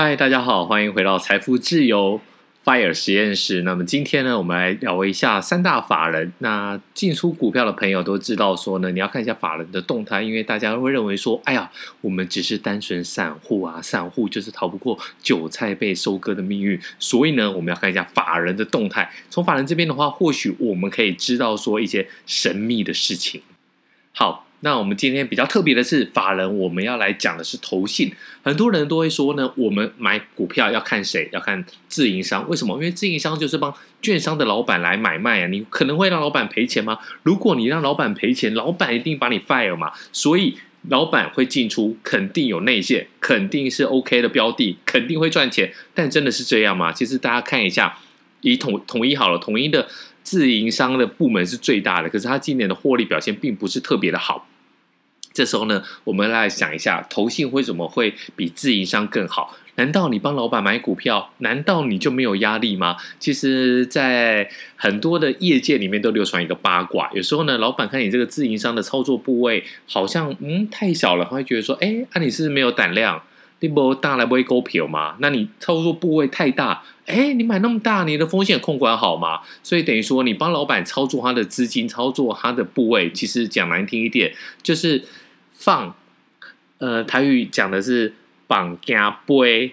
嗨，大家好，欢迎回到财富自由 Fire 实验室。那么今天呢，我们来聊一下三大法人。那进出股票的朋友都知道说呢，你要看一下法人的动态，因为大家会认为说，哎呀，我们只是单纯散户啊，散户就是逃不过韭菜被收割的命运。所以呢，我们要看一下法人的动态。从法人这边的话，或许我们可以知道说一些神秘的事情。好。那我们今天比较特别的是，法人我们要来讲的是投信。很多人都会说呢，我们买股票要看谁？要看自营商。为什么？因为自营商就是帮券商的老板来买卖啊。你可能会让老板赔钱吗？如果你让老板赔钱，老板一定把你 fire 嘛。所以老板会进出，肯定有内线，肯定是 OK 的标的，肯定会赚钱。但真的是这样吗？其实大家看一下，以统统一好了，统一的。自营商的部门是最大的，可是他今年的获利表现并不是特别的好。这时候呢，我们来想一下，投信为什么会比自营商更好？难道你帮老板买股票，难道你就没有压力吗？其实，在很多的业界里面都流传一个八卦，有时候呢，老板看你这个自营商的操作部位好像嗯太小了，他会觉得说，哎，啊你是不是没有胆量？你不大来不会股票吗？那你操作部位太大，哎，你买那么大，你的风险控管好吗？所以等于说，你帮老板操作他的资金，操作他的部位，其实讲难听一点，就是放，呃，台语讲的是绑加背，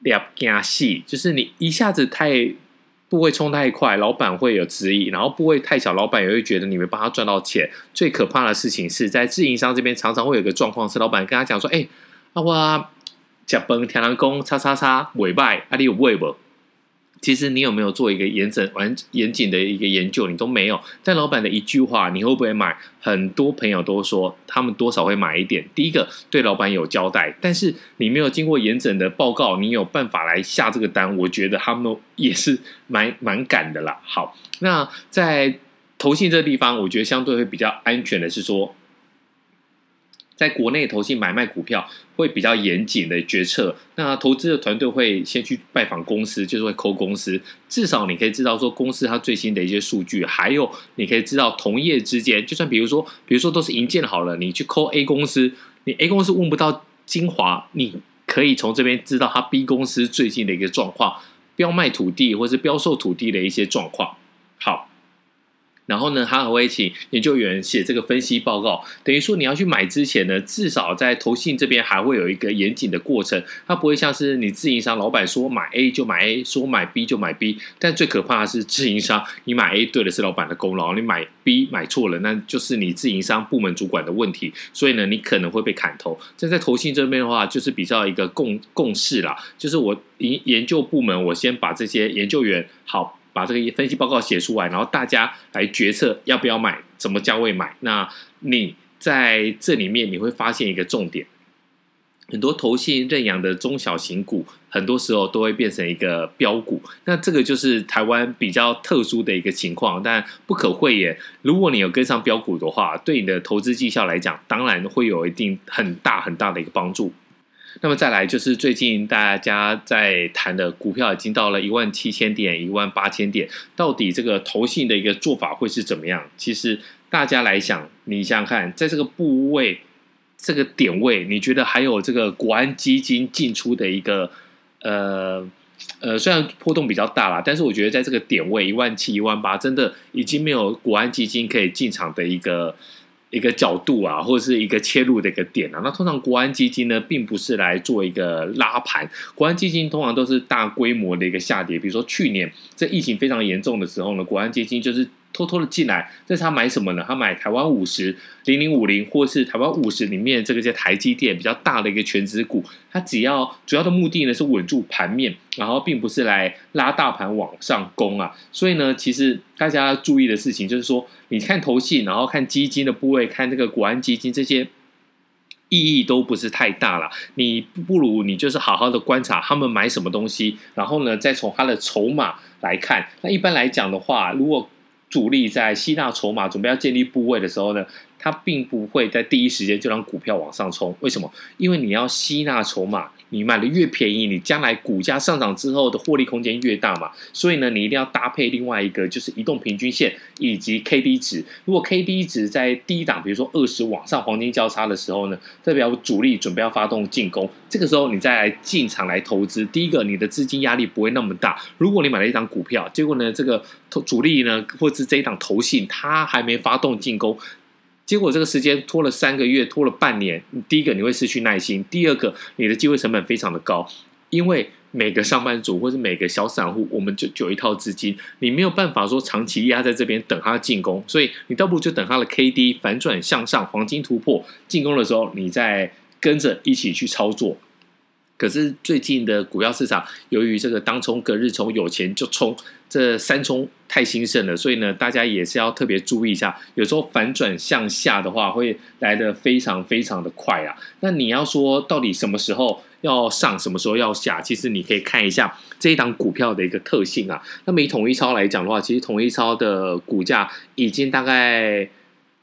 两加细，就是你一下子太部位冲太快，老板会有质疑；然后部位太小，老板也会觉得你没帮他赚到钱。最可怕的事情是在自营商这边，常常会有个状况是，老板跟他讲说：“哎，阿我。”甲崩天狼宫叉叉叉尾拜阿你有尾不？其实你有没有做一个严整完严谨的一个研究？你都没有。但老板的一句话，你会不会买？很多朋友都说他们多少会买一点。第一个对老板有交代，但是你没有经过严整的报告，你有办法来下这个单？我觉得他们也是蛮 蛮敢的啦。好，那在投信这个地方，我觉得相对会比较安全的是说。在国内投信买卖股票会比较严谨的决策，那投资的团队会先去拜访公司，就是会抠公司，至少你可以知道说公司它最新的一些数据，还有你可以知道同业之间，就算比如说，比如说都是营建好了，你去抠 A 公司，你 A 公司问不到精华，你可以从这边知道它 B 公司最近的一个状况，标卖土地或是标售土地的一些状况，好。然后呢，他还会请研究员写这个分析报告，等于说你要去买之前呢，至少在投信这边还会有一个严谨的过程，它不会像是你自营商老板说买 A 就买 A，说买 B 就买 B。但最可怕的是自营商，你买 A 对的是老板的功劳，你买 B 买错了，那就是你自营商部门主管的问题。所以呢，你可能会被砍头。这在投信这边的话，就是比较一个共共识啦，就是我研研究部门，我先把这些研究员好。把这个分析报告写出来，然后大家来决策要不要买，怎么价位买。那你在这里面你会发现一个重点，很多投信认养的中小型股，很多时候都会变成一个标股。那这个就是台湾比较特殊的一个情况，但不可讳言。如果你有跟上标股的话，对你的投资绩效来讲，当然会有一定很大很大的一个帮助。那么再来就是最近大家在谈的股票已经到了一万七千点、一万八千点，到底这个投信的一个做法会是怎么样？其实大家来想，你想想看，在这个部位、这个点位，你觉得还有这个国安基金进出的一个呃呃，虽然波动比较大啦，但是我觉得在这个点位一万七、一万八，真的已经没有国安基金可以进场的一个。一个角度啊，或者是一个切入的一个点啊，那通常国安基金呢，并不是来做一个拉盘，国安基金通常都是大规模的一个下跌。比如说去年在疫情非常严重的时候呢，国安基金就是。偷偷的进来，这是他买什么呢？他买台湾五十、零零五零，或是台湾五十里面这个叫台积电比较大的一个全值股。它只要主要的目的呢是稳住盘面，然后并不是来拉大盘往上攻啊。所以呢，其实大家要注意的事情就是说，你看投信，然后看基金的部位，看这个国安基金这些意义都不是太大了。你不如你就是好好的观察他们买什么东西，然后呢再从他的筹码来看。那一般来讲的话，如果主力在吸纳筹码，准备要建立部位的时候呢，他并不会在第一时间就让股票往上冲。为什么？因为你要吸纳筹码，你买的越便宜，你将来股价上涨之后的获利空间越大嘛。所以呢，你一定要搭配另外一个，就是移动平均线以及 K D 值。如果 K D 值在低档，比如说二十往上黄金交叉的时候呢，代表主力准备要发动进攻，这个时候你再来进场来投资，第一个你的资金压力不会那么大。如果你买了一档股票，结果呢这个主力呢或者是这一档投信，它还没发动进攻。结果这个时间拖了三个月，拖了半年。第一个你会失去耐心，第二个你的机会成本非常的高，因为每个上班族或是每个小散户，我们就就有一套资金，你没有办法说长期压在这边等它进攻，所以你倒不如就等它的 K D 反转向上，黄金突破进攻的时候，你再跟着一起去操作。可是最近的股票市场，由于这个当冲、隔日冲、有钱就冲，这三冲太兴盛了，所以呢，大家也是要特别注意一下。有时候反转向下的话，会来得非常非常的快啊。那你要说到底什么时候要上，什么时候要下，其实你可以看一下这一档股票的一个特性啊。那么以统一超来讲的话，其实统一超的股价已经大概。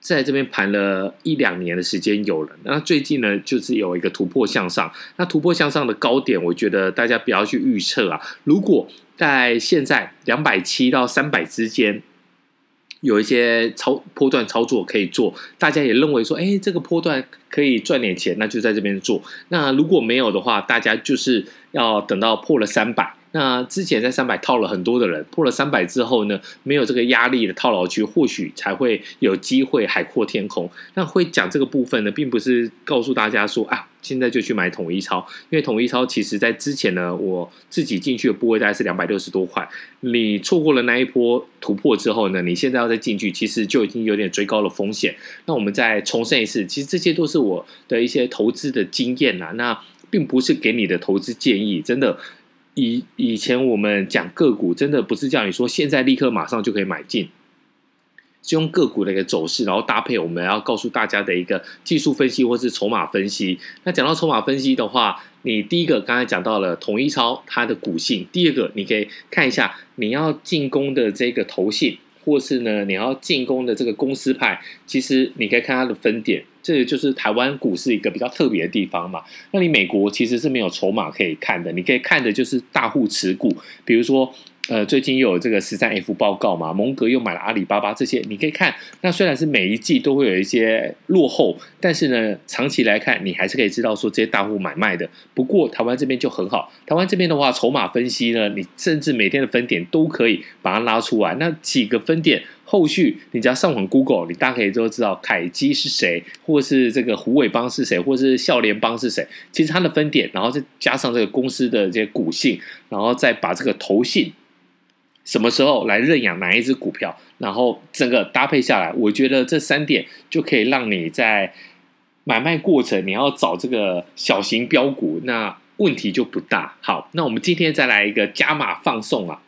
在这边盘了一两年的时间有了，那最近呢，就是有一个突破向上。那突破向上的高点，我觉得大家不要去预测啊。如果在现在两百七到三百之间有一些操波段操作可以做，大家也认为说，哎，这个波段可以赚点钱，那就在这边做。那如果没有的话，大家就是要等到破了三百。那之前在三百套了很多的人，破了三百之后呢，没有这个压力的套牢区，或许才会有机会海阔天空。那会讲这个部分呢，并不是告诉大家说啊，现在就去买统一超，因为统一超其实在之前呢，我自己进去的部位大概是两百六十多块，你错过了那一波突破之后呢，你现在要再进去，其实就已经有点追高的风险。那我们再重申一次，其实这些都是我的一些投资的经验啦，那并不是给你的投资建议，真的。以以前我们讲个股，真的不是叫你说现在立刻马上就可以买进，是用个股的一个走势，然后搭配我们要告诉大家的一个技术分析或是筹码分析。那讲到筹码分析的话，你第一个刚才讲到了统一超它的股性，第二个你可以看一下你要进攻的这个头性。或是呢，你要进攻的这个公司派，其实你可以看它的分点，这个就是台湾股市一个比较特别的地方嘛。那你美国其实是没有筹码可以看的，你可以看的就是大户持股，比如说。呃，最近又有这个十三 F 报告嘛，蒙格又买了阿里巴巴，这些你可以看。那虽然是每一季都会有一些落后，但是呢，长期来看，你还是可以知道说这些大户买卖的。不过台湾这边就很好，台湾这边的话，筹码分析呢，你甚至每天的分点都可以把它拉出来。那几个分点，后续你只要上网 Google，你大家可以都知道凯基是谁，或是这个虎尾帮是谁，或是笑联帮是谁。其实它的分点，然后再加上这个公司的这些股性，然后再把这个投信。什么时候来认养哪一只股票，然后整个搭配下来，我觉得这三点就可以让你在买卖过程，你要找这个小型标股，那问题就不大。好，那我们今天再来一个加码放送啊！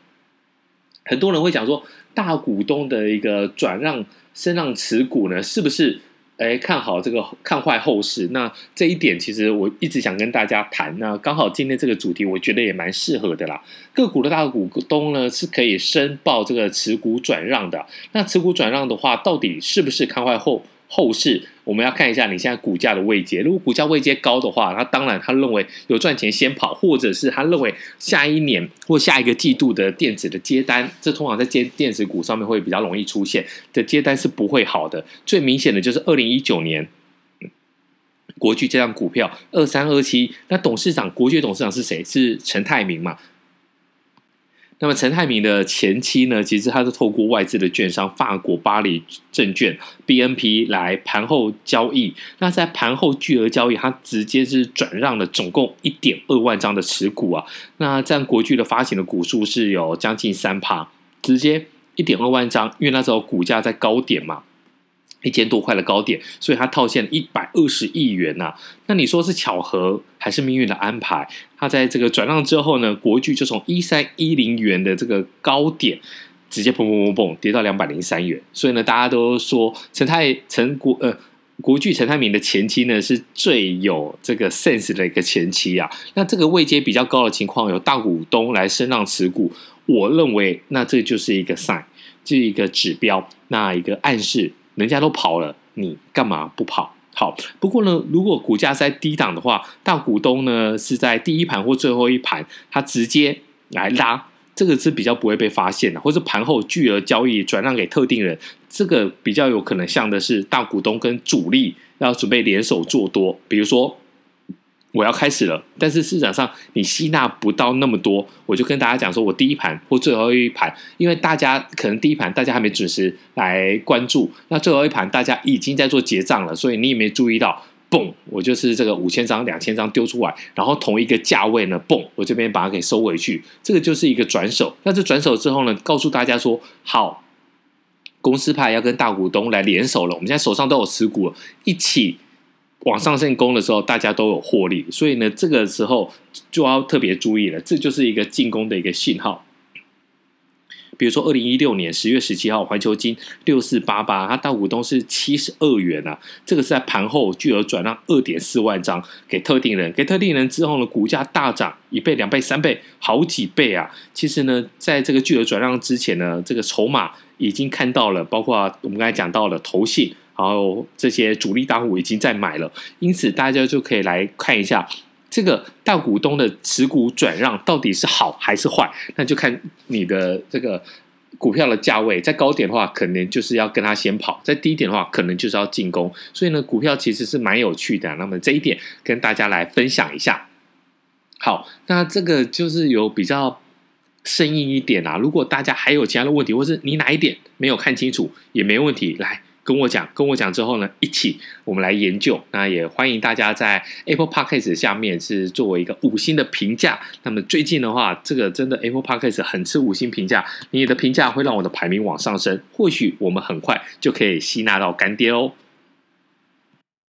很多人会讲说，大股东的一个转让、升让持股呢，是不是？哎，看好这个，看坏后市。那这一点其实我一直想跟大家谈。那刚好今天这个主题，我觉得也蛮适合的啦。个股的大股东呢，是可以申报这个持股转让的。那持股转让的话，到底是不是看坏后？后市我们要看一下你现在股价的位阶，如果股价位阶高的话，那当然他认为有赚钱先跑，或者是他认为下一年或下一个季度的电子的接单，这通常在接电子股上面会比较容易出现的接单是不会好的。最明显的就是二零一九年国巨这张股票二三二七，那董事长国巨董事长是谁？是陈泰明嘛？那么陈泰明的前妻呢，其实他是透过外资的券商法国巴黎证券 BNP 来盘后交易。那在盘后巨额交易，他直接是转让了总共一点二万张的持股啊。那占国巨的发行的股数是有将近三趴，直接一点二万张，因为那时候股价在高点嘛。一千多块的高点，所以他套现一百二十亿元呐、那你说是巧合还是命运的安排？他在这个转让之后呢，国巨就从一三一零元的这个高点，直接砰砰砰砰跌到两百零三元。所以呢，大家都说陈泰陈国呃国巨陈泰明的前妻呢是最有这个 sense 的一个前妻啊。那这个位阶比较高的情况，有大股东来升让持股，我认为那这就是一个 sign，这一个指标，那一个暗示。人家都跑了，你干嘛不跑？好，不过呢，如果股价在低档的话，大股东呢是在第一盘或最后一盘，他直接来拉，这个是比较不会被发现的，或者盘后巨额交易转让给特定人，这个比较有可能像的是大股东跟主力要准备联手做多，比如说。我要开始了，但是市场上你吸纳不到那么多，我就跟大家讲说，我第一盘或最后一盘，因为大家可能第一盘大家还没准时来关注，那最后一盘大家已经在做结账了，所以你也没注意到，嘣，我就是这个五千张、两千张丢出来，然后同一个价位呢，嘣，我这边把它给收回去，这个就是一个转手。那这转手之后呢，告诉大家说，好，公司派要跟大股东来联手了，我们现在手上都有持股，一起。往上线攻的时候，大家都有获利，所以呢，这个时候就要特别注意了。这就是一个进攻的一个信号。比如说，二零一六年十月十七号，环球金六四八八，它大股东是七十二元啊。这个是在盘后巨额转让二点四万张给特定人，给特定人之后呢，股价大涨一倍、两倍、三倍，好几倍啊。其实呢，在这个巨额转让之前呢，这个筹码已经看到了，包括我们刚才讲到了投信。然后这些主力大户已经在买了，因此大家就可以来看一下这个大股东的持股转让到底是好还是坏，那就看你的这个股票的价位，在高点的话，可能就是要跟他先跑；在低点的话，可能就是要进攻。所以呢，股票其实是蛮有趣的。那么这一点跟大家来分享一下。好，那这个就是有比较生硬一点啊。如果大家还有其他的问题，或是你哪一点没有看清楚，也没问题，来。跟我讲，跟我讲之后呢，一起我们来研究。那也欢迎大家在 Apple Podcast 下面是作为一个五星的评价。那么最近的话，这个真的 Apple Podcast 很吃五星评价，你的评价会让我的排名往上升。或许我们很快就可以吸纳到干爹哦。